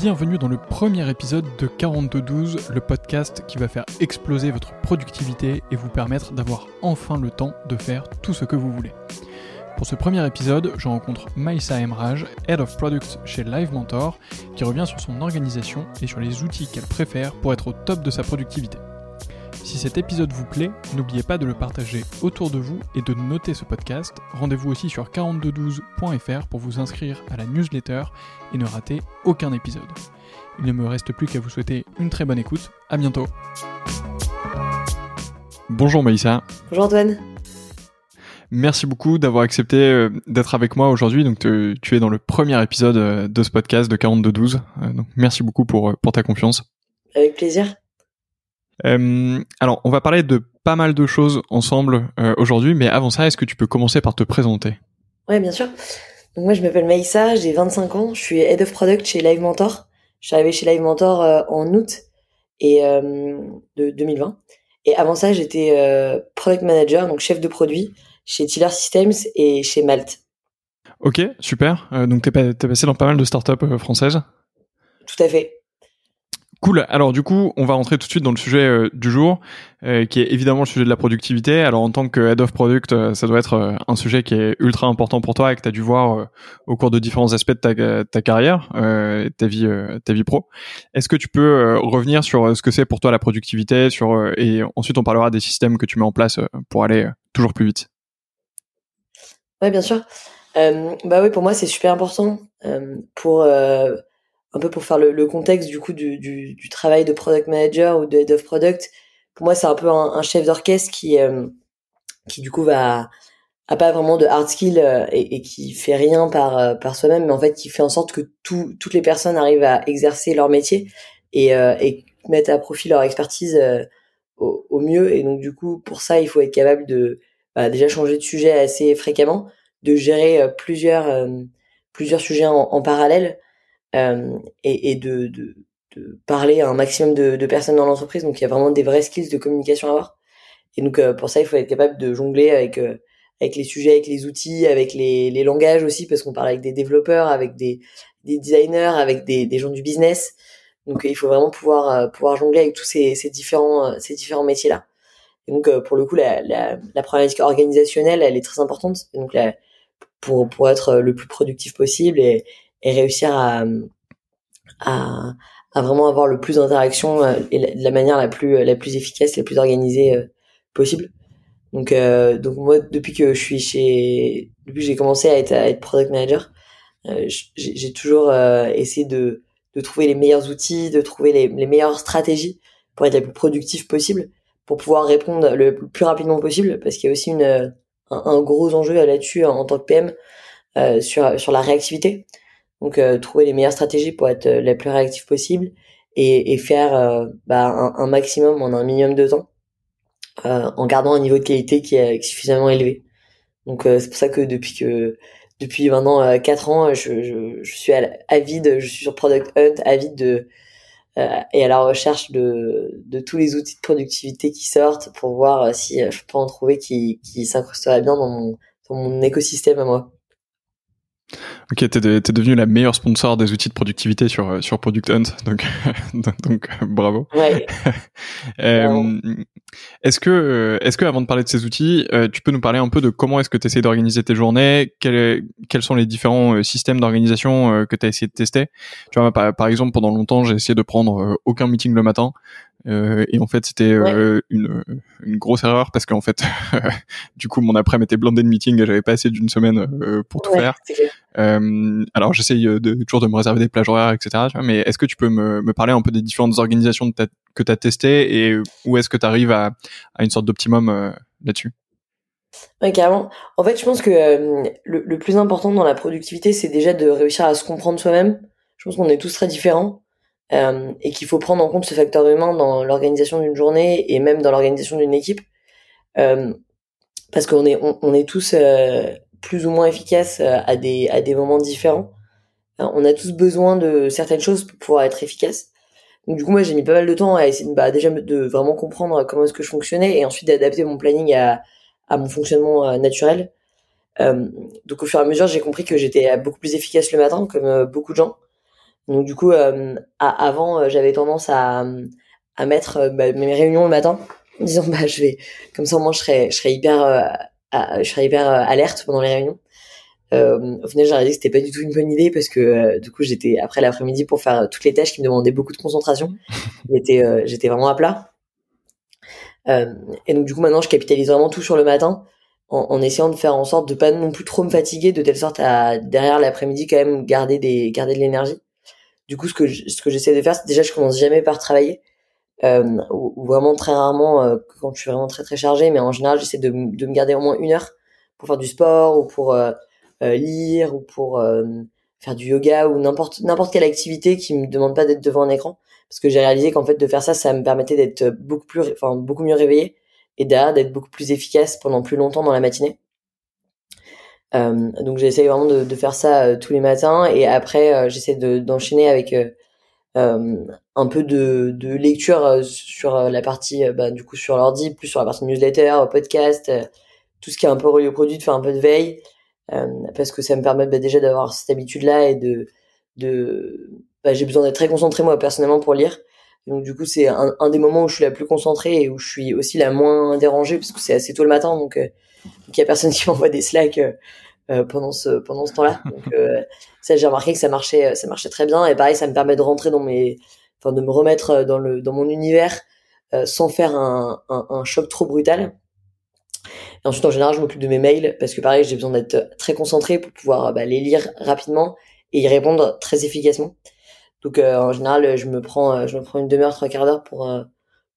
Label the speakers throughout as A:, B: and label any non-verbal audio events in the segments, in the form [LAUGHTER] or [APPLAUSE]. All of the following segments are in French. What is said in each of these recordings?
A: Bienvenue dans le premier épisode de 4212, le podcast qui va faire exploser votre productivité et vous permettre d'avoir enfin le temps de faire tout ce que vous voulez. Pour ce premier épisode, je rencontre Maïsa Emraj, Head of Product chez Live Mentor, qui revient sur son organisation et sur les outils qu'elle préfère pour être au top de sa productivité. Si cet épisode vous plaît, n'oubliez pas de le partager autour de vous et de noter ce podcast. Rendez-vous aussi sur 4212.fr pour vous inscrire à la newsletter et ne rater aucun épisode. Il ne me reste plus qu'à vous souhaiter une très bonne écoute. À bientôt. Bonjour Maïssa.
B: Bonjour Antoine.
A: Merci beaucoup d'avoir accepté euh, d'être avec moi aujourd'hui. Donc tu es dans le premier épisode euh, de ce podcast de 4212. Euh, donc merci beaucoup pour, pour ta confiance.
B: Avec plaisir.
A: Euh, alors, on va parler de pas mal de choses ensemble euh, aujourd'hui, mais avant ça, est-ce que tu peux commencer par te présenter?
B: Ouais, bien sûr. Donc moi, je m'appelle Maïssa, j'ai 25 ans, je suis Head of Product chez Live Mentor. Je suis arrivée chez Live Mentor euh, en août et de 2020. Et avant ça, j'étais Product Manager, donc chef de produit chez Tiller Systems et chez Malte.
A: Ok, super. donc t'es, es passé dans pas mal de startups françaises?
B: Tout à fait.
A: Cool. Alors du coup, on va rentrer tout de suite dans le sujet euh, du jour, euh, qui est évidemment le sujet de la productivité. Alors en tant que head of product, euh, ça doit être un sujet qui est ultra important pour toi et que tu as dû voir au cours de différents aspects de ta, carrière, ta vie, ta vie pro. Est-ce que tu peux revenir sur ce que c'est pour toi la productivité, et ensuite on parlera des systèmes que tu mets en place pour aller toujours plus vite?
B: Ouais, bien sûr. bah oui, pour moi c'est super important pour un peu pour faire le, contexte du coup du, du, travail de product manager ou de head of product. Pour moi, c'est un peu un, chef d'orchestre qui euh, qui du coup va a pas vraiment de hard skill euh, et, et, qui fait rien par euh, par soi-même, mais en fait qui fait en sorte que tout, toutes les personnes arrivent à exercer leur métier et, et mettre à profit leur expertise au, au, mieux. Et donc du coup, pour ça, il faut être capable de bah, déjà changer de sujet assez fréquemment, de gérer plusieurs plusieurs sujets en, en parallèle euh, et, et de, de, de, parler à un maximum de, de personnes dans l'entreprise. Donc il y a vraiment des vrais skills de communication à avoir. Et donc euh, pour ça, il faut être capable de jongler avec euh, avec les sujets, avec les outils, avec les, les langages aussi, parce qu'on parle avec des développeurs, avec des, des designers, avec des, des gens du business. Donc il faut vraiment pouvoir pouvoir jongler avec tous ces, ces différents ces différents métiers là. Et donc pour le coup la, la, la problématique organisationnelle elle est très importante. Donc là, pour pour être le plus productif possible et, et réussir à, à, à vraiment avoir le plus d'interactions euh, et de la manière la plus la plus efficace, la plus organisée euh, possible. Donc euh, donc moi depuis que je suis chez depuis que j'ai commencé à être à être product manager, j'ai toujours essayé de de trouver les meilleurs outils, de trouver les, les meilleures stratégies pour être la plus productif possible, pour pouvoir répondre le plus rapidement possible, parce qu'il y a aussi une, un, gros enjeu là-dessus en, en, tant que PM euh, sur, sur la réactivité. Donc euh, trouver les meilleures stratégies pour être euh, la plus réactif possible et, et faire euh, bah, un, un, maximum en un minimum de temps en gardant un niveau de qualité qui est suffisamment élevé. Donc c'est pour ça que depuis que depuis maintenant quatre ans, je, je, je, suis avide, je suis sur Product Hunt, avide de et à la recherche de, de tous les outils de productivité qui sortent pour voir si je peux en trouver qui, qui s'incrusteraient bien dans mon, dans mon écosystème à moi.
A: Ok, t'es, de, devenu la meilleure sponsor des outils de productivité sur euh, sur Product Hunt, donc [LAUGHS] donc bravo.
B: Ouais. [LAUGHS]
A: euh, est-ce que euh, est-ce que avant de parler de ces outils, euh, tu peux nous parler un peu de comment est-ce que tu essaies d'organiser tes journées, quels quels sont les différents systèmes d'organisation que tu as essayé de tester? Tu vois, par, par exemple, pendant longtemps, j'ai essayé de prendre aucun meeting le matin. Euh, et en fait, c'était euh, une, une, grosse erreur parce qu'en fait, [LAUGHS] du coup, mon après-midi était blindé de meeting et j'avais pas assez d'une semaine euh, pour tout faire. alors, j'essaye de, toujours de me réserver des plages horaires, etc. Tu vois, mais est-ce que tu peux me, me, parler un peu des différentes organisations de que tu as testées et où est-ce que tu arrives à, à, une sorte d'optimum là-dessus?
B: Ouais, carrément. En fait, je pense que le, le, plus important dans la productivité, c'est déjà de réussir à se comprendre soi-même. Je pense qu'on est tous très différents. Euh, et qu'il faut prendre en compte ce facteur humain dans l'organisation d'une journée et même dans l'organisation d'une équipe. Euh, parce qu'on est on, est tous euh, plus ou moins efficaces à des à des moments différents. On a tous besoin de certaines choses pour pouvoir être efficace donc du coup moi j'ai mis pas mal de temps à essayer de, bah, déjà de vraiment comprendre comment est-ce que je fonctionnais et ensuite d'adapter mon planning à à mon fonctionnement naturel. Donc au fur et à mesure j'ai compris que j'étais beaucoup plus efficace le matin comme beaucoup de gens Donc du coup, avant, j'avais tendance à, à mettre bah, mes réunions le matin, en disant bah je vais, comme ça au moins je serais, je serais hyper, je serais hyper alerte pendant les réunions. Euh, au final, j'ai réalisé que c'était pas du tout une bonne idée parce que euh, du coup, j'étais après l'après-midi pour faire toutes les tâches qui me demandaient beaucoup de concentration. [LAUGHS] j'étais, euh, j'étais vraiment à plat. Euh, et donc du coup, maintenant, je capitalise vraiment tout sur le matin en, en, essayant de faire en sorte de pas non plus trop me fatiguer, de telle sorte à derrière l'après-midi quand même garder des garder de l'énergie. Du coup, ce que ce que j'essaie de faire, c'est déjà je commence jamais par travailler. ou, ou, vraiment très rarement quand je suis vraiment très très chargé, mais en général, j'essaie de, de me garder au moins une heure pour faire du sport ou pour euh, lire ou pour euh, faire du yoga ou n'importe n'importe quelle activité qui me demande pas d'être devant un écran parce que j'ai réalisé qu'en fait de faire ça ça me permettait d'être beaucoup plus enfin beaucoup mieux réveillé et derrière d'être beaucoup plus efficace pendant plus longtemps dans la matinée euh, donc j'essaie vraiment de, de, faire ça tous les matins et après j'essaie d'enchaîner avec un peu de, de lecture sur la partie bah, du coup sur l'ordi plus sur la partie newsletter podcast tout ce qui est un peu relié au produit de faire un peu de veille euh, parce que ça me permet bah, déjà d'avoir cette habitude-là et de, de bah, j'ai besoin d'être très concentré moi personnellement pour lire. Donc du coup c'est un, un, des moments où je suis la plus concentrée et où je suis aussi la moins dérangée parce que c'est assez tôt le matin donc euh, il y a personne qui [LAUGHS] m'envoie des slacks euh, euh, pendant ce pendant ce temps-là. Donc euh, ça j'ai remarqué que ça marchait ça marchait très bien et pareil ça me permet de rentrer dans mes enfin de me remettre dans le dans mon univers sans faire un, un, choc trop brutal. Et ensuite, en général, je m'occupe de mes mails parce que pareil, j'ai besoin d'être très concentré pour pouvoir bah, les lire rapidement et y répondre très efficacement. Donc, en général, je me prends, je me prends une demi-heure, trois quarts d'heure pour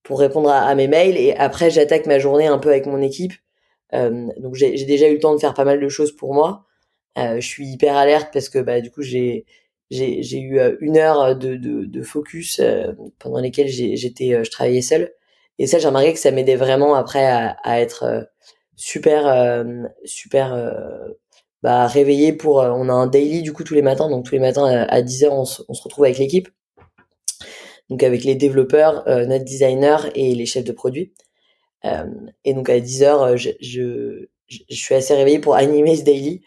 B: pour répondre à, mes mails et après, j'attaque ma journée un peu avec mon équipe. Donc, j'ai déjà eu le temps de faire pas mal de choses pour moi. je suis hyper alerte parce que bah du coup, j'ai j'ai eu une heure de, de, de focus pendant lesquelles j'étais je travaillais seule. Et ça j'ai remarqué que ça m'aidait vraiment après à, à être super euh, super euh, bah, réveillé pour euh, on a un daily du coup tous les matins. Donc tous les matins à, 10h on, se retrouve avec l'équipe. Donc avec les développeurs notre designer et les chefs de produit et donc à 10h je, je, je, suis assez réveillé pour [LAUGHS] animer ce daily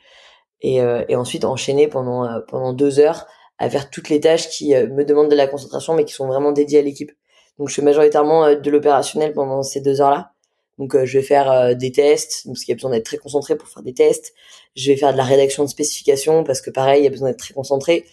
B: et, et ensuite enchaîner pendant pendant deux heures à faire toutes les tâches qui me demandent de la concentration mais qui sont vraiment dédiées à l'équipe donc je fais majoritairement de l'opérationnel pendant ces deux heures là donc euh, je vais faire euh, des tests, parce qu'il y a besoin d'être très concentré pour faire des tests. Je vais faire de la rédaction de spécifications parce que pareil, il y a besoin d'être très concentré.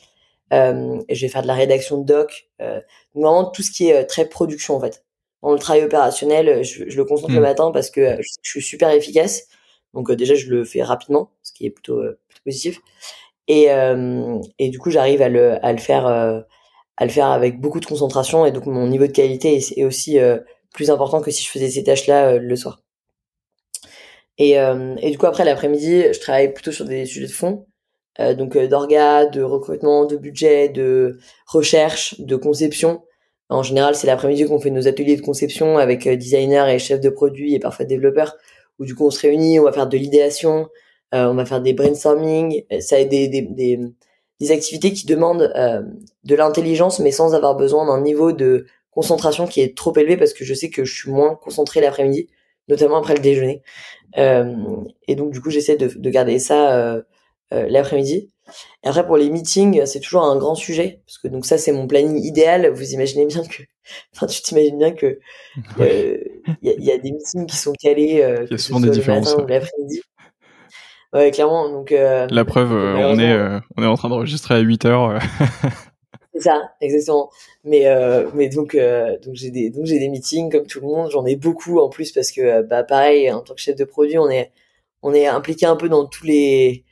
B: Euh, je vais faire de la rédaction de doc. Euh, vraiment tout ce qui est très production en fait. Le travail opérationnel, je, je le concentre le hmm. matin parce que je, suis super efficace. Donc déjà je le fais rapidement, ce qui est plutôt, plutôt positif. Et, et du coup j'arrive à le, à le faire à le faire avec beaucoup de concentration et donc mon niveau de qualité est, aussi plus important que si je faisais ces tâches-là euh, le soir. Et, euh, et, du coup, après l'après-midi, je travaille plutôt sur des sujets de fond, euh, donc d'orga, de recrutement, de budget, de recherche, de conception. En général, c'est l'après-midi qu'on fait nos ateliers de conception avec designers et chefs de produits et parfois développeurs, où du coup on se réunit, on va faire de l'idéation, on va faire des brainstorming, ça a des, des, des, des activités qui demandent de l'intelligence, mais sans avoir besoin d'un niveau de concentration qui est trop élevée parce que je sais que je suis moins concentré l'après-midi, notamment après le déjeuner. Euh, et donc du coup, j'essaie de, de, garder ça euh, euh, l'après-midi. Et après pour les meetings, c'est toujours un grand sujet parce que donc ça c'est mon planning idéal. Vous imaginez bien que, [LAUGHS] enfin tu t'imagines bien que [LAUGHS] euh, il y, y, a des meetings qui sont calés, euh,
A: il y a souvent des différences.
B: Le l'après-midi. Ouais, clairement. Donc
A: la preuve, on est on est en train d'enregistrer à 8 heures.
B: C'est ça, exactement. Mais euh, mais donc euh, donc j'ai des donc j'ai des meetings comme tout le monde. J'en ai beaucoup en plus parce que euh, bah pareil en tant que chef de produit, on est on est impliqué un peu dans tous les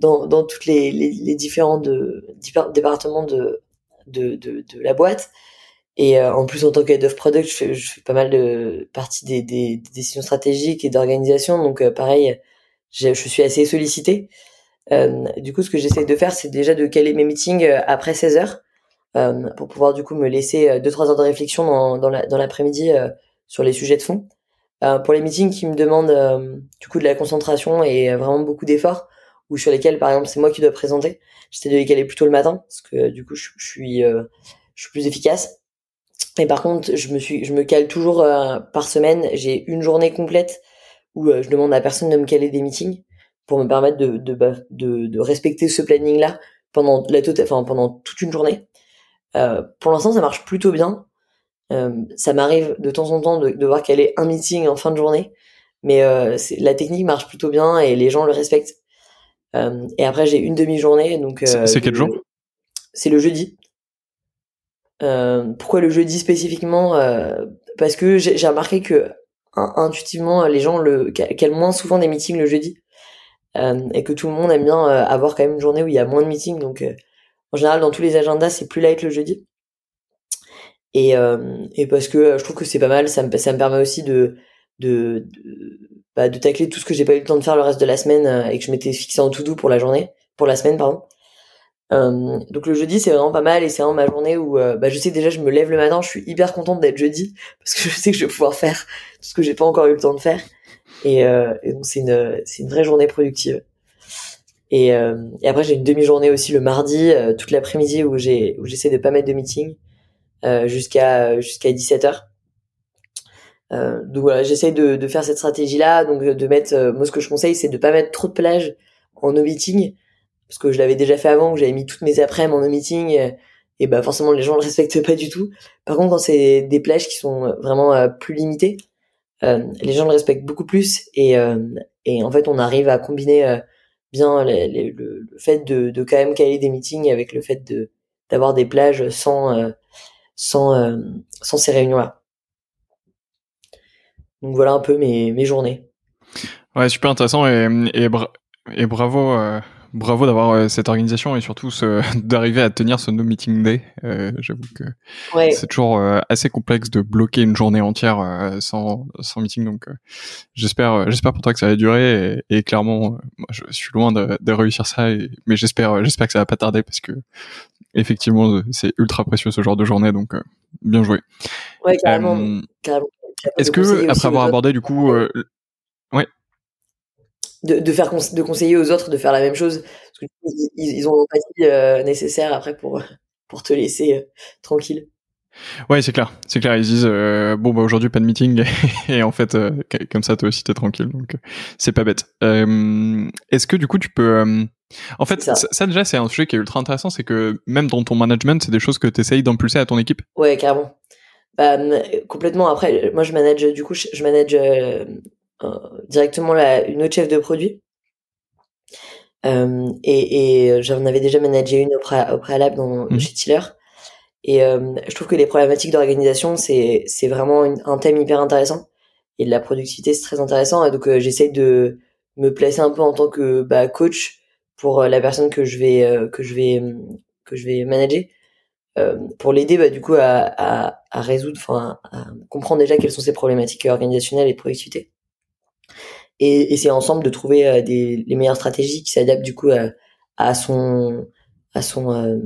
B: dans dans toutes les les, les différents de, départements de de, de de la boîte. Et euh, en plus en tant qu'head of product, je fais je fais pas mal de partie des des, des décisions stratégiques et d'organisation. Donc euh, pareil, je suis assez sollicité. du coup, ce que j'essaie de faire, c'est déjà de caler mes meetings après 16 heures euh, pour pouvoir du coup me laisser euh, deux trois heures de réflexion dans, dans l'après-midi euh, sur les sujets de fond. pour les meetings qui me demandent du coup de la concentration et vraiment beaucoup d'efforts, ou sur lesquels par exemple c'est moi qui dois présenter, j'essaie de les caler plutôt le matin parce que du coup je, suis je suis plus efficace. Et par contre, je me suis, je me cale toujours par semaine. J'ai une journée complète où je demande à personne de me caler des meetings pour me permettre de de, bah, de, de respecter ce planning là pendant la tota-, enfin pendant toute une journée. pour l'instant, ça marche plutôt bien. ça m'arrive de temps en temps de, de voir qu'elle est un meeting en fin de journée, mais la technique marche plutôt bien et les gens le respectent. Et après, j'ai une demi-journée, donc.
A: c'est quel jour?
B: C'est le jeudi. pourquoi le jeudi spécifiquement? Parce que j'ai remarqué que intuitivement, les gens le qu'elle moins souvent des meetings le jeudi. Euh, et que tout le monde aime bien euh, avoir quand même une journée où il y a moins de meetings. Donc, euh, en général, dans tous les agendas, c'est plus light le jeudi. Et, et parce que je trouve que c'est pas mal, ça me, ça me permet aussi de, de, de, bah, de tacler tout ce que j'ai pas eu le temps de faire le reste de la semaine et que je m'étais fixé en tout doux pour la journée, pour la semaine, pardon. Euh, donc le jeudi c'est vraiment pas mal et c'est vraiment ma journée où bah, je sais déjà je me lève le matin, je suis hyper contente d'être jeudi [LAUGHS] parce que je sais que je vais pouvoir faire tout ce que j'ai pas encore eu le temps de faire et, euh, et donc c'est une c'est une vraie journée productive. Et, euh, et après j'ai une demi-journée aussi le mardi, euh, toute l'après-midi où j'ai où j'essaie de pas mettre de meeting euh, jusqu'à jusqu'à 17 h euh, donc voilà, j'essaie de, de faire cette stratégie-là, donc de mettre, moi ce que je conseille, c'est de pas mettre trop de plages en no meeting, parce que je l'avais déjà fait avant, j'avais mis toutes mes après-midi en no meeting, et, et bah forcément les gens le [LAUGHS] respectent pas du tout. Par contre, quand c'est des plages qui sont vraiment plus limitées, euh, les gens le respectent beaucoup plus et, euh, et en fait on arrive à combiner euh, bien le, le, fait de, de quand même caler des meetings avec le fait de d'avoir des plages sans sans sans ces réunions là. Donc voilà un peu mes mes journées.
A: Ouais, super intéressant et et, et bravo bravo d'avoir euh, cette organisation et surtout [LAUGHS] d'arriver à tenir ce no meeting day. Euh, J'avoue que c'est toujours euh, assez complexe de bloquer une journée entière euh, sans, sans meeting. Donc j'espère j'espère pour toi que ça va durer et, et clairement moi, je suis loin de, de réussir ça. mais j'espère j'espère que ça va pas tarder parce que effectivement c'est ultra précieux ce genre de journée. Donc bien joué.
B: Ouais carrément. carrément.
A: Est-ce que après avoir abordé du coup ouais
B: de, de faire de conseiller aux autres de faire la même chose parce que ils, ils ont l'empathie euh, nécessaire après pour pour te laisser euh, tranquille.
A: Ouais, c'est clair, c'est clair. Ils disent euh, bon bah aujourd'hui pas de meeting [LAUGHS] et en fait comme ça toi aussi t'es tranquille donc c'est pas bête. Est-ce que du coup tu peux en fait ça. ça. déjà c'est un sujet qui est ultra intéressant, c'est que même dans ton management c'est des choses que tu essayes d'impulser à ton équipe.
B: Ouais carrément. Bah, complètement. Après moi je manage du coup je manage euh, directement la, une autre chef de produit. Euh, et, et j'en avais déjà managé une au, au préalable dans, mmh. chez Tiller. Et euh, je trouve que les problématiques d'organisation, c'est, c'est vraiment un thème hyper intéressant. Et de la productivité, c'est très intéressant. Et donc, euh, j'essaie de me placer un peu en tant que bah, coach pour la personne que je vais, que je vais, que je vais manager. Pour l'aider bah, du coup à, à, à résoudre, enfin à comprendre déjà quelles sont ses problématiques organisationnelles et de productivité et essayer ensemble de trouver euh, des, les meilleures stratégies qui s'adaptent du coup à, à son à son euh,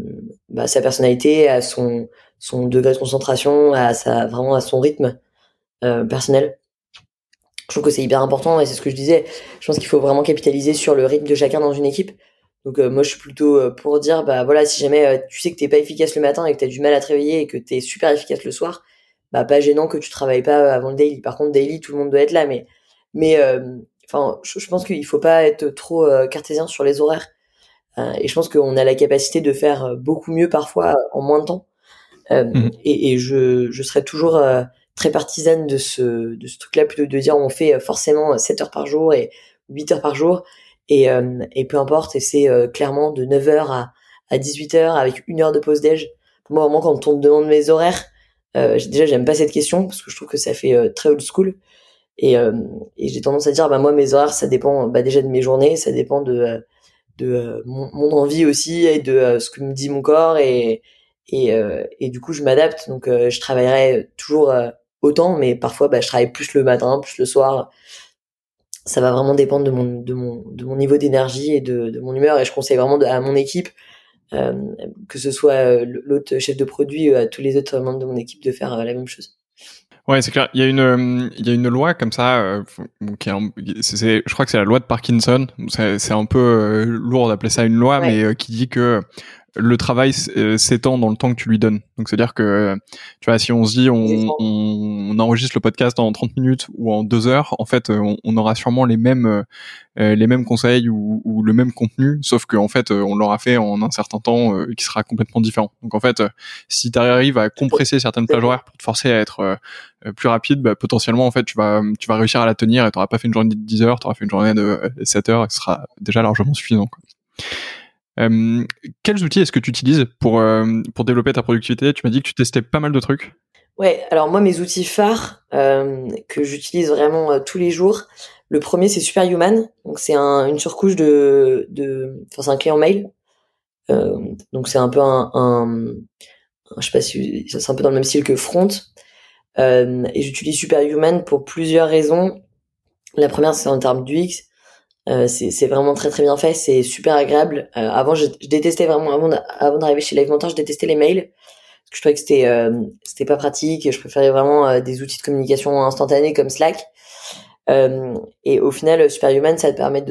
B: bah, sa personnalité, à son son degré de concentration, à sa vraiment à son rythme euh, personnel. Je trouve que c'est hyper important et c'est ce que je disais. Je pense qu'il faut vraiment capitaliser sur le rythme de chacun dans une équipe. Donc moi je suis plutôt pour dire bah voilà si jamais tu sais que t'es pas efficace le matin et que t'as du mal à te réveiller et que t'es super efficace le soir, bah pas gênant que tu travailles pas avant le daily. Par contre daily tout le monde doit être là mais mais euh, enfin, je, pense qu'il faut pas être trop euh, cartésien sur les horaires. Euh, et je pense qu'on a la capacité de faire beaucoup mieux parfois en moins de temps. Mmh. Et, et, je, je serais toujours très partisane de ce, de ce truc-là, plutôt de dire on fait forcément 7 heures par jour et 8 heures par jour, et, et peu importe, et c'est clairement de 9 heures à, à 18 heures avec une heure de pause déj. Moi, vraiment, quand on me demande mes horaires, euh, déjà, j'aime pas cette question parce que je trouve que ça fait très old school. Et, euh, et j'ai tendance à dire, bah moi mes horaires, ça dépend bah, déjà de mes journées, ça dépend de euh, de euh, mon, mon, envie aussi et de ce que me dit mon corps et et, et du coup je m'adapte. Donc je travaillerai toujours autant, mais parfois bah, je travaille plus le matin, plus le soir. Ça va vraiment dépendre de mon de mon de mon niveau d'énergie et de, de mon humeur. Et je conseille vraiment à mon équipe, que ce soit l'autre chef de produit, à tous les autres membres de mon équipe, de faire la même chose.
A: Ouais, c'est clair. Il y a une, euh, il y a une loi comme ça, euh, qui est, c'est, je crois que c'est la loi de Parkinson. C'est, c'est un peu euh, lourd d'appeler ça une loi, mais qui dit que le travail euh, s'étend dans le temps que tu lui donnes. Donc c'est-à-dire que tu vois si on se dit on, on, enregistre le podcast en 30 minutes ou en 2 heures, en fait on, on aura sûrement les mêmes euh, les mêmes conseils ou, ou, le même contenu, sauf qu'en fait on l'aura fait en un certain temps euh, qui sera complètement différent. Donc en fait si tu arrives à compresser certaines plages horaires pour te forcer à être plus rapide, bah, potentiellement en fait tu vas tu vas réussir à la tenir et tu n'auras pas fait une journée de 10 heures, tu auras fait une journée de 7 heures et ce sera déjà largement suffisant. Quoi. Quels outils est-ce que tu utilises pour, pour développer ta productivité? Tu m'as dit que tu testais pas mal de trucs.
B: Ouais, alors moi, mes outils phares que j'utilise vraiment tous les jours, le premier, c'est Superhuman. Donc, c'est un, une surcouche de. de enfin, c'est un client mail. Donc, c'est un peu un, Je sais pas si. C'est un peu dans le même style que Front. et j'utilise Superhuman pour plusieurs raisons. La première, c'est en termes d'UX. Euh, c'est vraiment très très bien fait, c'est super agréable. Euh, avant, je, je, détestais vraiment avant d'arriver chez Live Mentor, je détestais les mails parce que je trouvais que c'était euh, c'était pas pratique. Je préférais vraiment euh, des outils de communication instantanés comme Slack. et au final, Superhuman, ça te permet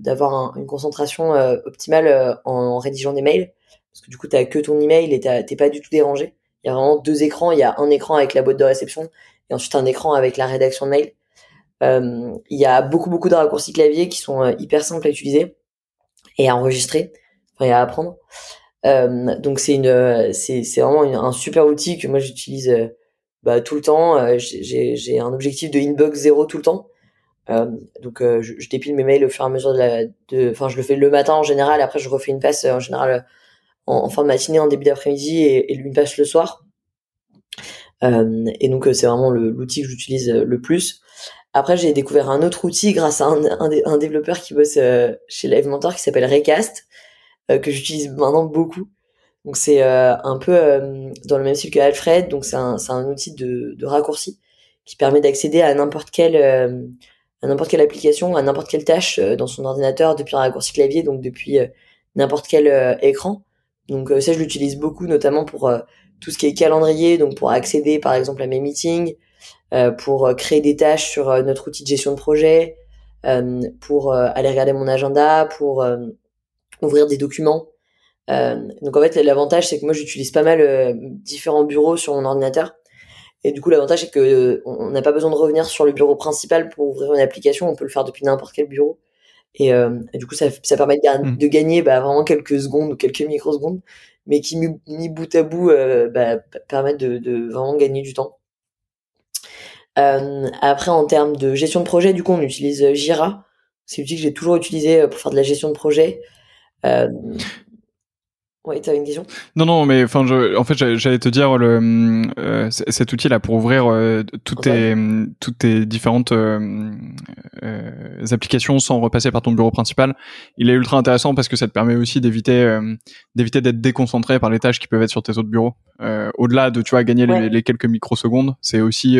B: d'avoir une concentration optimale en, rédigeant des mails parce que du coup, t'as que ton email et t'es pas du tout dérangé. Il y a vraiment deux écrans. Il y a un écran avec la boîte de réception et ensuite un écran avec la rédaction de mail. Euh, il y a beaucoup beaucoup de raccourcis clavier qui sont euh, hyper simples à utiliser et à enregistrer, et à apprendre. Euh, donc c'est une, c'est vraiment un super outil que moi j'utilise bah, tout le temps. j'ai un objectif de inbox zéro tout le temps. Donc je, dépile mes mails au fur et à mesure de la, enfin je le fais le matin en général. Après je refais une passe en général en, fin de matinée, en début d'après-midi et, et une passe le soir. Et donc c'est vraiment l'outil que j'utilise le plus. Après, j'ai découvert un autre outil grâce à un, développeur qui bosse euh, chez Live Mentor qui s'appelle Recast, euh, que j'utilise maintenant beaucoup. Donc c'est euh, un peu dans le même style que Alfred, donc c'est un, outil de, raccourci qui permet d'accéder à n'importe quelle à n'importe quelle application, à n'importe quelle tâche dans son ordinateur depuis un raccourci clavier, donc depuis n'importe quel écran. Donc ça, je l'utilise beaucoup, notamment pour tout ce qui est calendrier, donc pour accéder par exemple à mes meetings, pour euh, créer des tâches sur euh, notre outil de gestion de projet, pour aller regarder mon agenda, pour ouvrir des documents. donc en fait, l'avantage c'est que moi j'utilise pas mal différents bureaux sur mon ordinateur. Et du coup, l'avantage c'est que on n'a pas besoin de revenir sur le bureau principal pour ouvrir une application. On peut le faire depuis n'importe quel bureau. Et, du coup, ça, ça permet de, mmh. de gagner bah, vraiment quelques secondes ou quelques microsecondes, mais qui mis, bout à bout bah, permettent de, de, vraiment gagner du temps. Euh, après, en termes de gestion de projet, du coup, on utilise euh, Jira. C'est l'outil que j'ai toujours utilisé euh, pour faire de la gestion de projet. Ouais, t'as une question?
A: Non, non, mais enfin, en fait, j'allais te dire le euh, cet outil-là pour ouvrir euh, toutes tes toutes tes différentes euh, euh, applications sans repasser par ton bureau principal. Il est ultra intéressant parce que ça te permet aussi d'éviter euh, d'éviter d'être déconcentré par les tâches qui peuvent être sur tes autres bureaux. Au-delà de tu vois gagner les, les, quelques microsecondes, c'est aussi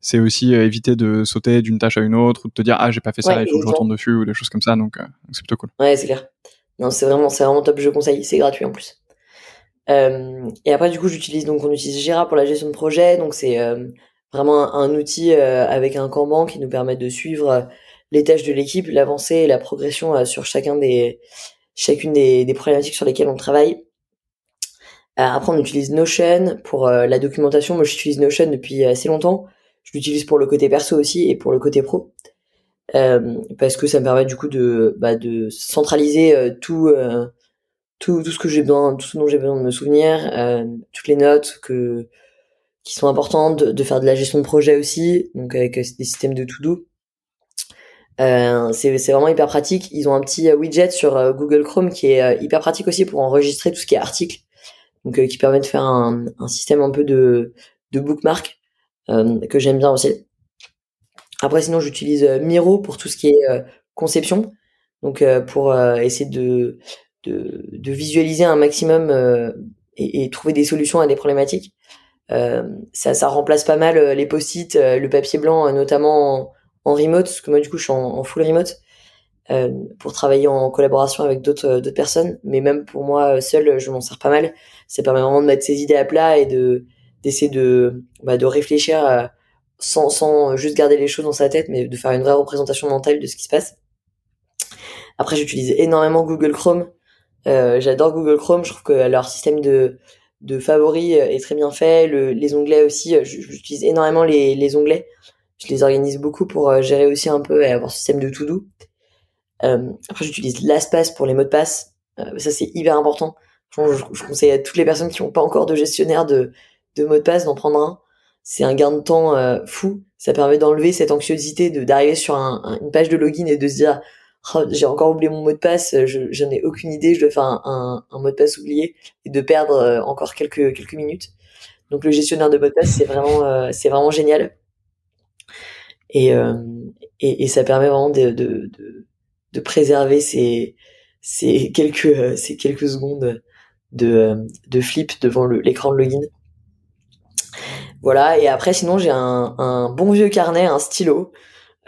A: c'est aussi éviter de sauter d'une tâche à une autre ou de te dire ah j'ai pas fait ça, il faut que je retourne dessus ou des choses comme ça. Donc c'est plutôt cool.
B: Ouais, c'est clair. Non, c'est vraiment, c'est vraiment top. Je conseille. C'est gratuit en plus. Euh, et après, du coup, j'utilise donc on utilise Jira pour la gestion de projet. Donc c'est euh, vraiment un, outil euh, avec un Kanban qui nous permet de suivre les tâches de l'équipe, l'avancée et la progression sur chacun des chacune des, des, problématiques sur lesquelles on travaille. après, on utilise Notion pour la documentation. Moi, j'utilise Notion depuis assez longtemps. Je l'utilise pour le côté perso aussi et pour le côté pro. Euh, parce que ça me permet du coup de, bah, de centraliser euh, tout, euh, tout, tout ce que j'ai besoin, tout ce dont j'ai besoin de me souvenir, toutes les notes que qui sont importantes, de, faire de la gestion de projet aussi, donc avec des systèmes de to-do. Euh, c'est vraiment hyper pratique. Ils ont un petit widget sur Google Chrome qui est hyper pratique aussi pour enregistrer tout ce qui est article, donc qui permet de faire un, un système un peu de, de bookmark que j'aime bien aussi. Après, sinon, j'utilise euh, Miro pour tout ce qui est euh, conception. Donc, euh, pour essayer de, de, visualiser un maximum et, trouver des solutions à des problématiques. ça, ça remplace pas mal les post-it, le papier blanc, notamment en, remote, parce que moi, du coup, je suis en, full remote. Pour travailler en collaboration avec d'autres personnes mais même pour moi seul je m'en sers pas mal ça permet vraiment de mettre ses idées à plat et de d'essayer de bah, de réfléchir à, sans, sans juste garder les choses dans sa tête, mais de faire une vraie représentation mentale de ce qui se passe. Après, j'utilise énormément Google Chrome J'adore Google Chrome. Je trouve que leur système de de favoris est très bien fait. Le, les onglets aussi, j'utilise énormément les, les onglets. Je les organise beaucoup pour gérer aussi un peu et avoir un système de to do. après, j'utilise LastPass pour les mots de passe. ça, c'est hyper important. Je, je, conseille à toutes les personnes qui n'ont pas encore de gestionnaire de, de mots de passe d'en prendre un c'est un gain de temps euh, fou. Ça permet d'enlever cette anxiété de d'arriver sur un, une page de login et de se dire oh, j'ai encore oublié mon mot de passe, je, je n'ai aucune idée, je dois faire un, mot de passe oublié et de perdre euh, encore quelques quelques minutes. Donc le gestionnaire de mot de passe c'est vraiment euh, c'est vraiment génial et, et, ça permet vraiment de de, de, de préserver ces ces quelques ces quelques secondes de de flip devant l'écran de login. Voilà, et après sinon j'ai un, bon vieux carnet, un stylo,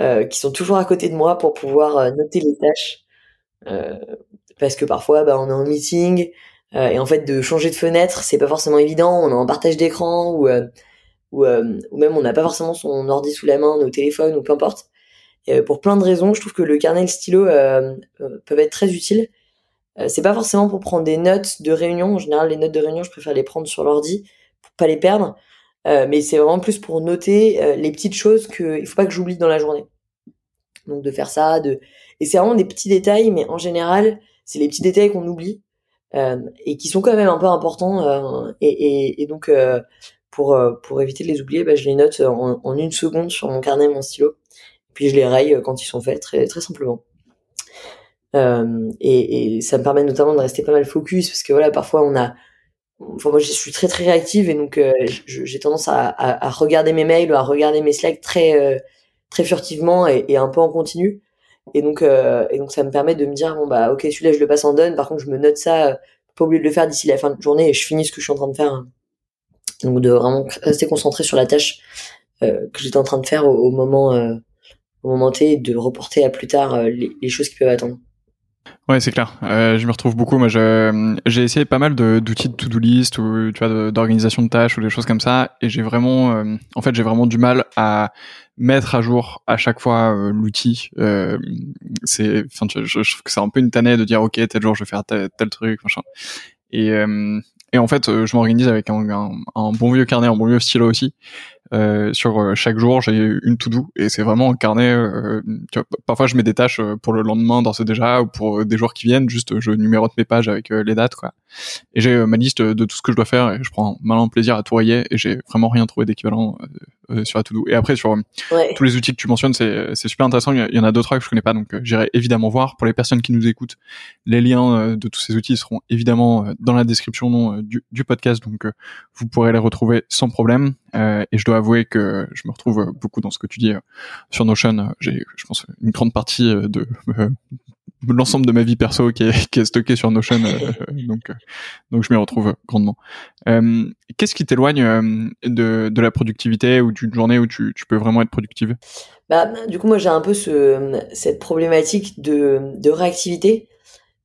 B: euh, qui sont toujours à côté de moi pour pouvoir euh, noter les tâches. Euh, parce que parfois bah, on est en meeting, euh, et en fait de changer de fenêtre, c'est pas forcément évident, on est en partage d'écran, ou, ou, ou, même on n'a pas forcément son ordi sous la main, nos téléphones, ou peu importe. Et pour plein de raisons, je trouve que le carnet et le stylo peuvent être très utiles. c'est pas forcément pour prendre des notes de réunion, en général les notes de réunion je préfère les prendre sur l'ordi, pour pas les perdre. Euh, mais c'est vraiment plus pour noter euh, les petites choses que il faut pas que j'oublie dans la journée. Donc de faire ça, de et c'est vraiment des petits détails, mais en général c'est les petits détails qu'on oublie euh, et qui sont quand même un peu importants. Euh, et, et, et, donc pour pour éviter de les oublier, bah, je les note en, en, une seconde sur mon carnet, mon stylo, puis je les raye quand ils sont faits, très très simplement. et, et ça me permet notamment de rester pas mal focus parce que voilà parfois on a Enfin, moi, je suis très très réactive et donc euh, j'ai tendance à, à, à, regarder mes mails ou à regarder mes Slack très euh, très furtivement et, et, un peu en continu. Et donc euh, et donc ça me permet de me dire bon bah ok celui-là je le passe en done. Par contre je me note ça, pas oublier de le faire d'ici la fin de journée et je finis ce que je suis en train de faire. Donc de vraiment rester concentré sur la tâche que j'étais en train de faire au, moment au moment T et de reporter à plus tard les, les choses qui peuvent attendre.
A: Ouais, c'est clair. Euh, je me retrouve beaucoup. Moi, j'ai essayé pas mal d'outils de, to-do list ou tu vois d'organisation de tâches ou des choses comme ça, et j'ai vraiment, euh, en fait, j'ai vraiment du mal à mettre à jour à chaque fois euh, l'outil. Euh, c'est, enfin, je, je, trouve que c'est un peu une tannée de dire ok, tel jour je vais faire tel, tel truc, machin. Et et en fait, je m'organise avec un, un, un, bon vieux carnet, un bon vieux stylo aussi. Euh, sur euh, chaque jour, j'ai une to do et c'est vraiment un carnet. Euh, tu vois, parfois, je mets des tâches pour le lendemain dans ce déjà ou pour des jours qui viennent. Juste, je numérote mes pages avec les dates, quoi. Et j'ai ma liste de tout ce que je dois faire et je prends malin plaisir à tout rayer et j'ai vraiment rien trouvé d'équivalent sur la to do. Et après, sur tous les outils que tu mentionnes, c'est c'est super intéressant. Il y, en a deux trois que je connais pas, donc j'irai évidemment voir. Pour les personnes qui nous écoutent, les liens de tous ces outils seront évidemment dans la description du, du podcast, donc vous pourrez les retrouver sans problème. et je dois avouer que je me retrouve beaucoup dans ce que tu dis euh, sur Notion. J'ai, je pense, une grande partie euh, de [LAUGHS] euh, l'ensemble de ma vie perso qui est, qui est stocké sur Notion, [LAUGHS] donc donc je m'y retrouve grandement. qu'est-ce qui t'éloigne de, de la productivité ou d'une journée où tu, tu peux vraiment être productive?
B: Bah du coup moi j'ai un peu ce, cette problématique de, de réactivité.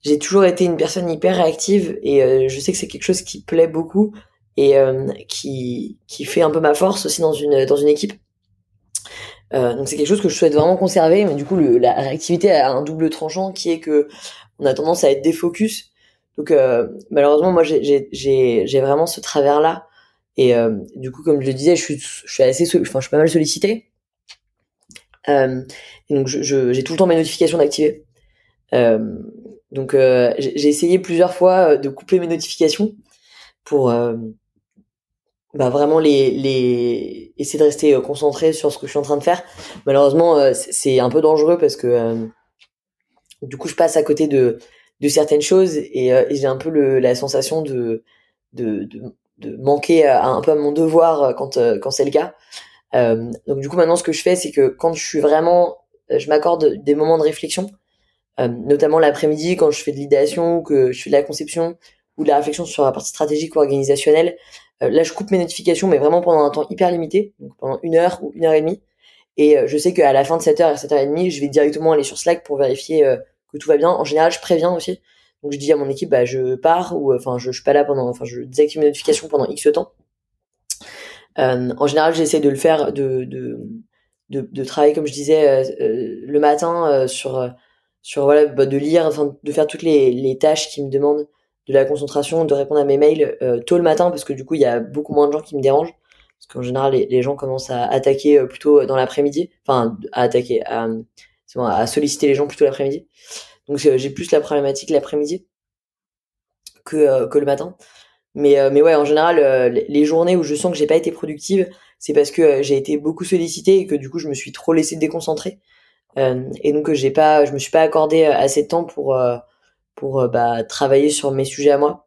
B: J'ai toujours été une personne hyper réactive et je sais que c'est quelque chose qui plaît beaucoup et euh, qui qui fait un peu ma force aussi dans une dans une équipe. Euh, donc c'est quelque chose que je souhaite vraiment conserver, mais du coup le, la réactivité a un double tranchant qui est que on a tendance à être défocus. Donc euh, malheureusement moi j'ai vraiment ce travers là et euh, du coup comme je le disais je suis je suis assez enfin je suis pas mal sollicité. Euh, et donc j'ai je, tout le temps mes notifications d'activer. donc j'ai essayé plusieurs fois de couper mes notifications pour bah vraiment les les essayer de rester euh, concentré sur ce que je suis en train de faire. Malheureusement euh, c'est un peu dangereux parce que euh, du coup je passe à côté de de certaines choses et, et j'ai un peu le, la sensation de de, de, de manquer à, un peu à mon devoir quand quand c'est le cas. Donc du coup maintenant ce que je fais c'est que quand je suis vraiment je m'accorde des moments de réflexion notamment l'après-midi quand je fais de l'idéation ou que je fais de la conception ou de la réflexion sur la partie stratégique ou organisationnelle euh, là, je coupe mes notifications, mais vraiment pendant un temps hyper limité, donc pendant une heure ou une heure et demie. Et euh, je sais qu'à la fin de cette heure et cette heure et demie, je vais directement aller sur Slack pour vérifier euh, que tout va bien. En général, je préviens aussi. Donc je dis à mon équipe, bah je pars ou enfin je, je suis pas là pendant, enfin je désactive mes notifications pendant X temps. en général, j'essaie de le faire, de, de, de, de, travailler comme je disais le matin sur sur voilà bah, de lire, enfin de faire toutes les, les tâches qui me demandent de la concentration, de répondre à mes mails tôt le matin parce que du coup il y a beaucoup moins de gens qui me dérangent parce qu'en général les, gens commencent à attaquer plutôt dans l'après-midi, enfin à attaquer, à, à solliciter les gens plutôt l'après-midi. Donc j'ai plus la problématique l'après-midi que que le matin. Mais, euh, mais ouais, en général, euh, les journées où je sens que j'ai pas été productive, c'est parce que euh, j'ai été beaucoup sollicitée et que du coup, je me suis trop laissé déconcentrer. et donc, j'ai pas, je me suis pas accordé assez de temps pour, pour bah, travailler sur mes sujets à moi.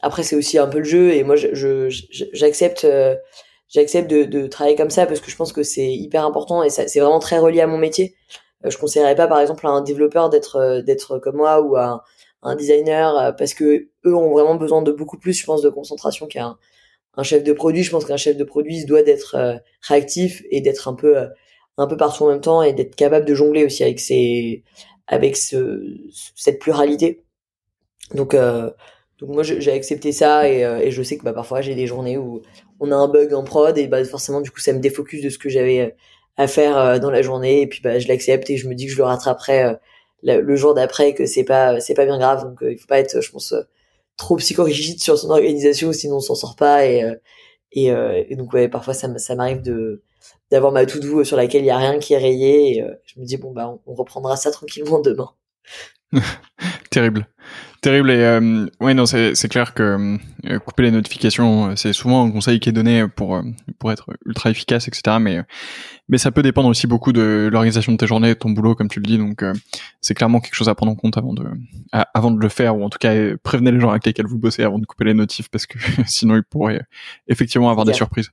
B: après, c'est aussi un peu le jeu et moi, je, j'accepte, j'accepte de, travailler comme ça parce que je pense que c'est hyper important et c'est vraiment très relié à mon métier. je conseillerais pas, par exemple, à un développeur d'être, d'être comme moi ou à un designer euh, parce que eux ont vraiment besoin de beaucoup plus, je pense, de concentration qu'un un chef de produit. Je pense qu'un chef de produit doit d'être euh, réactif et d'être un peu euh, un peu partout en même temps et d'être capable de jongler aussi avec ces avec ce, cette pluralité. Donc donc moi j'ai accepté ça et, et, je sais que bah, parfois j'ai des journées où on a un bug en prod et bah forcément du coup ça me défocus de ce que j'avais à faire dans la journée et puis bah je l'accepte et je me dis que je le rattraperai le, jour d'après que c'est pas c'est pas bien grave donc euh, il faut pas être je pense euh, trop psychorigide sur son organisation sinon on s'en sort pas et euh, et, et, donc ouais parfois ça ça m'arrive de d'avoir ma to do sur laquelle il y a rien qui est rayé et je me dis bon bah on, reprendra ça tranquillement demain. [LAUGHS]
A: Terrible terrible et ouais non c'est c'est clair que couper les notifications c'est souvent un conseil qui est donné pour pour être ultra efficace etc mais mais ça peut dépendre aussi beaucoup de l'organisation de tes journées, de ton boulot, comme tu le dis. Donc, euh, c'est clairement quelque chose à prendre en compte avant de, avant de le faire, ou en tout cas euh, prévenez les gens avec lesquels vous bossez avant de couper les notifs, parce que [LAUGHS] sinon ils pourraient effectivement avoir des surprises.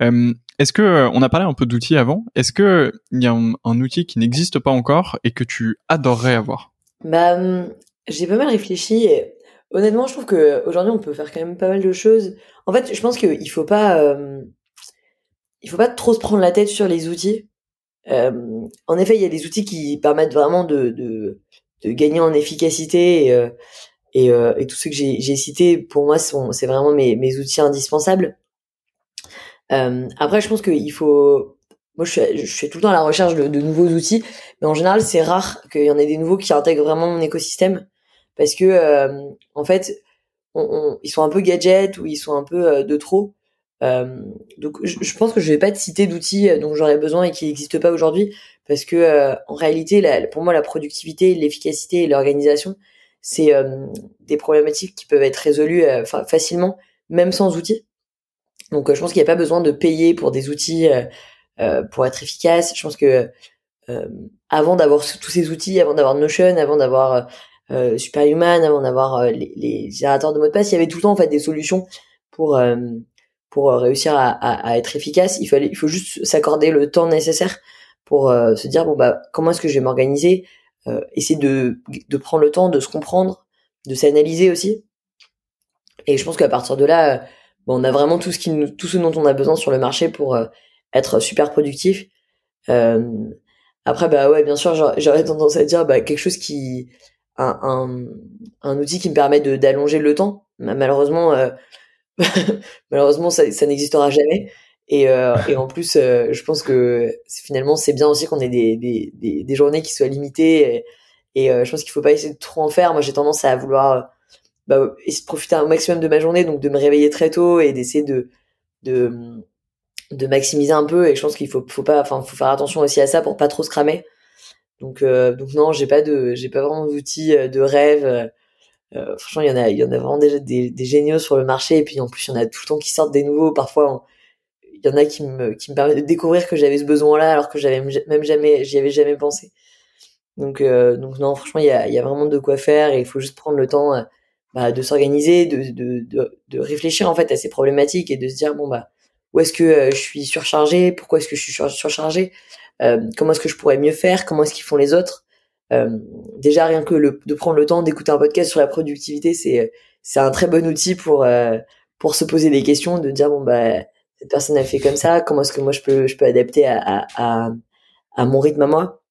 A: Euh, est-ce que on a parlé un peu d'outils avant Est-ce que il y a un, outil qui n'existe pas encore et que tu adorerais avoir?
B: Bah, hum, j'ai pas mal réfléchi. Et... Honnêtement, je trouve que aujourd'hui on peut faire quand même pas mal de choses. En fait, je pense qu'il faut pas il faut pas trop se prendre la tête sur les outils. Euh, en effet, il y a des outils qui permettent vraiment de, de, de gagner en efficacité et, euh, et, euh, et tous ceux que j'ai cités, pour moi, sont c'est vraiment mes, mes outils indispensables. Euh, après, je pense qu'il faut. Moi, je suis, je suis tout le temps à la recherche de, de nouveaux outils, mais en général, c'est rare qu'il y en ait des nouveaux qui intègrent vraiment mon écosystème, parce que euh, en fait, ils sont un peu gadgets ou ils sont un peu de trop. Euh, donc je, pense que je vais pas te citer d'outils euh, dont j'aurais besoin et qui n'existent pas aujourd'hui parce que euh, en réalité pour moi la productivité, l'efficacité et l'organisation c'est des problématiques qui peuvent être résolues facilement même sans outils. Donc je pense qu'il n'y a pas besoin de payer pour des outils pour être efficace. Je pense que avant d'avoir tous ces outils, avant d'avoir Notion, avant d'avoir Superhuman, avant d'avoir les, les, générateurs de mots de passe, il y avait tout le temps en fait des solutions pour pour euh, réussir à, à, à, être efficace, il fallait, il faut juste s'accorder le temps nécessaire pour euh, se dire bon bah comment est-ce que je vais m'organiser, euh, essayer de, de prendre le temps de se comprendre, de s'analyser aussi. Et je pense qu'à partir de là, bon, on a vraiment tout ce qui, tout ce dont on a besoin sur le marché pour être super productif. après bah ouais bien sûr j'aurais tendance à dire bah quelque chose qui un, un, outil qui me permet d'allonger le temps. Malheureusement, [LAUGHS] malheureusement, ça, n'existera jamais. Et, euh, et en plus, euh, je pense que finalement, c'est bien aussi qu'on ait des, des, des, journées qui soient limitées. Et, euh, je pense qu'il faut pas essayer de trop en faire. Moi, j'ai tendance à vouloir bah, profiter un maximum de ma journée, donc de me réveiller très tôt et d'essayer de, de, de maximiser un peu. Et je pense qu'il faut, faut pas, faut faire attention aussi à ça pour pas trop se cramer. Donc, donc non, j'ai pas de, j'ai pas vraiment d'outils de rêve euh, franchement, il y en a, il y en a vraiment déjà des, des, géniaux sur le marché. Et puis en plus, il y en a tout le temps qui sortent des nouveaux. Parfois, il y en a qui me, qui me permettent de découvrir que j'avais ce besoin-là, alors que j'avais même jamais, j'y avais jamais pensé. Donc, euh, donc non, franchement, il y a, y a vraiment de quoi faire. Et il faut juste prendre le temps euh, bah, de s'organiser, de, de, de, de, réfléchir en fait à ces problématiques et de se dire bon bah où est-ce que euh, je suis surchargé, pourquoi est-ce que je suis surchargé, euh, comment est-ce que je pourrais mieux faire, comment est-ce qu'ils font les autres? Euh, déjà rien que de prendre le temps d'écouter un podcast sur la productivité, c'est c'est un très bon outil pour euh, pour se poser des questions, de dire bon bah cette personne a fait comme ça, comment est-ce que moi je peux je peux adapter à à, à, mon rythme à moi?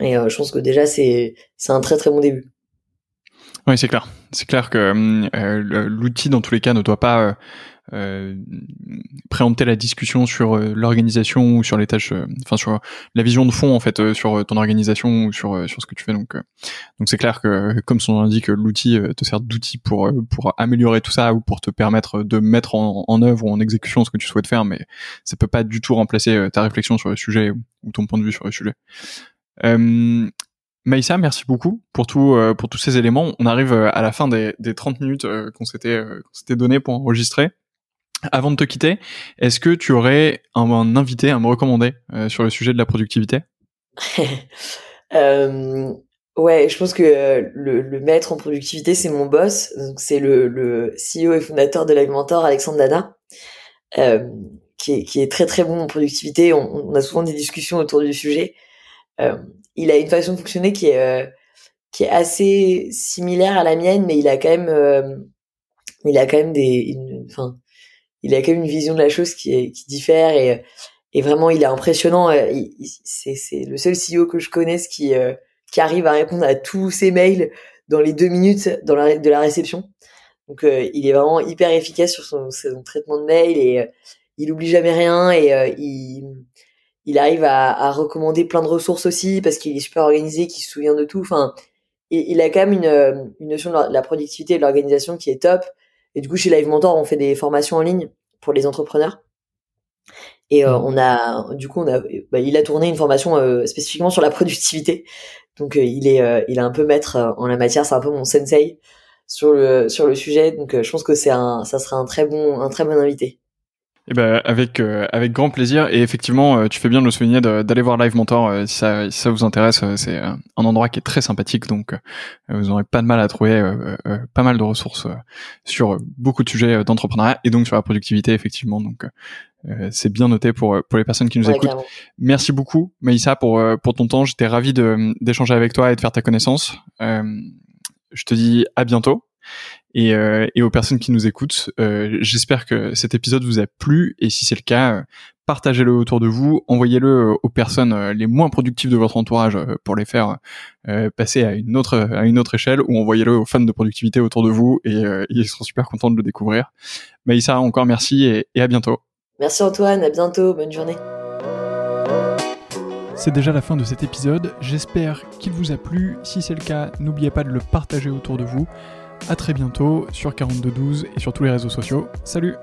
B: Et euh, je pense que déjà c'est c'est un très très bon début.
A: Oui, c'est clair. C'est clair que l'outil dans tous les cas ne doit pas préempter la discussion sur l'organisation ou sur les tâches, enfin sur la vision de fond en fait sur ton organisation ou sur sur ce que tu fais. Donc donc c'est clair que comme son nom l'indique, l'outil te sert d'outil pour pour améliorer tout ça ou pour te permettre de mettre en, œuvre ou en exécution ce que tu souhaites faire, mais ça peut pas du tout remplacer ta réflexion sur le sujet ou ton point de vue sur le sujet. Euh, Maïssa, merci beaucoup pour tout euh, pour tous ces éléments. On arrive euh, à la fin des, des 30 minutes euh, qu'on s'était qu'on s'était donné pour enregistrer. Avant de te quitter, est-ce que tu aurais un, invité à me recommander sur le sujet de la productivité? [LAUGHS]
B: Ouais, je pense que le, le maître en productivité, c'est mon boss. Donc c'est le, CEO et fondateur de Live Mentor, Alexandre Dana, qui, est, qui est très très bon en productivité. On, a souvent des discussions autour du sujet. Euh, il a une façon de fonctionner qui est euh, assez similaire à la mienne, mais il a quand même euh, il a quand même des enfin il a quand même une vision de la chose qui est qui diffère et et vraiment il est impressionnant c'est c'est le seul CEO que je connaisse qui qui arrive à répondre à tous ses mails dans les deux minutes de la réception donc il est vraiment hyper efficace sur son, son traitement de mail et il oublie jamais rien et il il arrive à, à, recommander plein de ressources aussi parce qu'il est super organisé, qu'il se souvient de tout. Enfin, il a quand même une, une notion de la, productivité et de l'organisation qui est top. Et du coup, chez Live Mentor, on fait des formations en ligne pour les entrepreneurs. Et euh, on a, du coup, on a, bah, il a tourné une formation euh, spécifiquement sur la productivité. Donc, euh, il est, il est un peu maître en la matière. C'est un peu mon sensei sur le sur le sujet. Donc, je pense que c'est un, ça sera un très bon, un très bon invité.
A: Eh ben avec euh, avec grand plaisir. Et effectivement euh, tu fais bien de le souligner d'aller voir Live Mentor euh, si ça si ça vous intéresse c'est un endroit qui est très sympathique donc vous n'aurez pas de mal à trouver pas mal de ressources sur beaucoup de sujets d'entrepreneuriat et donc sur la productivité effectivement. Donc c'est bien noté pour pour les personnes qui nous écoutent. Merci beaucoup Maïssa pour pour ton temps. J'étais ravi d'échanger avec toi et de faire ta connaissance. je te dis à bientôt et, euh, et aux personnes qui nous écoutent. Euh, j'espère que cet épisode vous a plu et si c'est le cas, euh, partagez-le autour de vous, envoyez-le aux personnes les moins productives de votre entourage pour les faire passer à une autre à une autre échelle ou envoyez-le aux fans de productivité autour de vous et ils seront super contents de le découvrir. Maïssa, encore merci et, et à bientôt.
B: Merci Antoine, à bientôt, bonne journée.
A: C'est déjà la fin de cet épisode, j'espère qu'il vous a plu. Si c'est le cas, n'oubliez pas de le partager autour de vous. A très bientôt sur 4212 et sur tous les réseaux sociaux. Salut